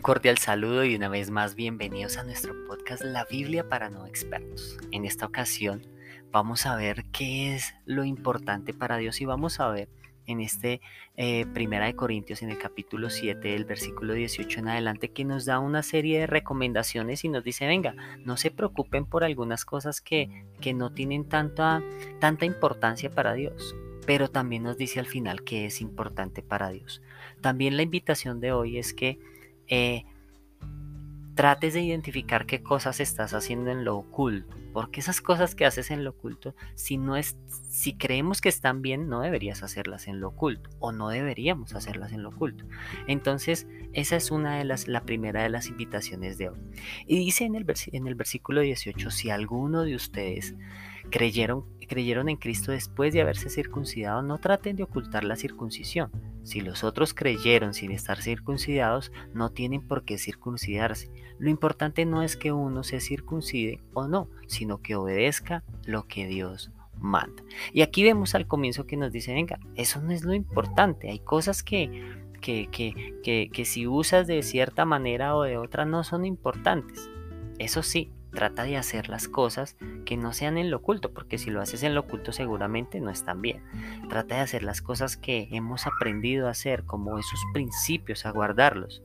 cordial saludo y una vez más bienvenidos a nuestro podcast La Biblia para no expertos. En esta ocasión vamos a ver qué es lo importante para Dios y vamos a ver en este eh, Primera de Corintios en el capítulo 7 el versículo 18 en adelante que nos da una serie de recomendaciones y nos dice venga no se preocupen por algunas cosas que, que no tienen tanta, tanta importancia para Dios pero también nos dice al final que es importante para Dios. También la invitación de hoy es que eh, trates de identificar qué cosas estás haciendo en lo oculto, porque esas cosas que haces en lo oculto, si no es, si creemos que están bien, no deberías hacerlas en lo oculto, o no deberíamos hacerlas en lo oculto. Entonces, esa es una de las, la primera de las invitaciones de hoy. Y dice en el, en el versículo 18, si alguno de ustedes creyeron, creyeron en Cristo después de haberse circuncidado, no traten de ocultar la circuncisión si los otros creyeron sin estar circuncidados, no tienen por qué circuncidarse. Lo importante no es que uno se circuncide o no, sino que obedezca lo que Dios manda. Y aquí vemos al comienzo que nos dice, venga, eso no es lo importante, hay cosas que, que, que, que si usas de cierta manera o de otra no son importantes. Eso sí, trata de hacer las cosas que no sean en lo oculto, porque si lo haces en lo oculto seguramente no están bien. Trata de hacer las cosas que hemos aprendido a hacer, como esos principios, a guardarlos.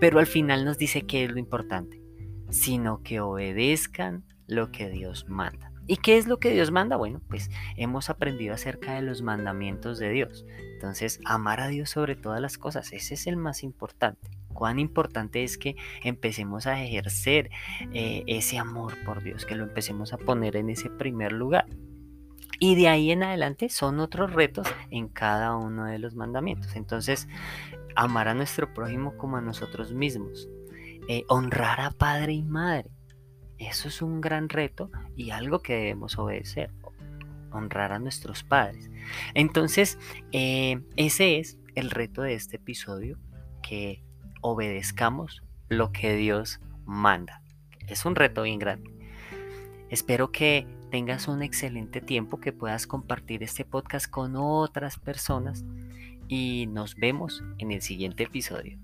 Pero al final nos dice que es lo importante, sino que obedezcan lo que Dios manda. ¿Y qué es lo que Dios manda? Bueno, pues hemos aprendido acerca de los mandamientos de Dios. Entonces, amar a Dios sobre todas las cosas, ese es el más importante cuán importante es que empecemos a ejercer eh, ese amor por Dios, que lo empecemos a poner en ese primer lugar. Y de ahí en adelante son otros retos en cada uno de los mandamientos. Entonces, amar a nuestro prójimo como a nosotros mismos. Eh, honrar a padre y madre. Eso es un gran reto y algo que debemos obedecer. Honrar a nuestros padres. Entonces, eh, ese es el reto de este episodio que obedezcamos lo que Dios manda. Es un reto bien grande. Espero que tengas un excelente tiempo, que puedas compartir este podcast con otras personas y nos vemos en el siguiente episodio.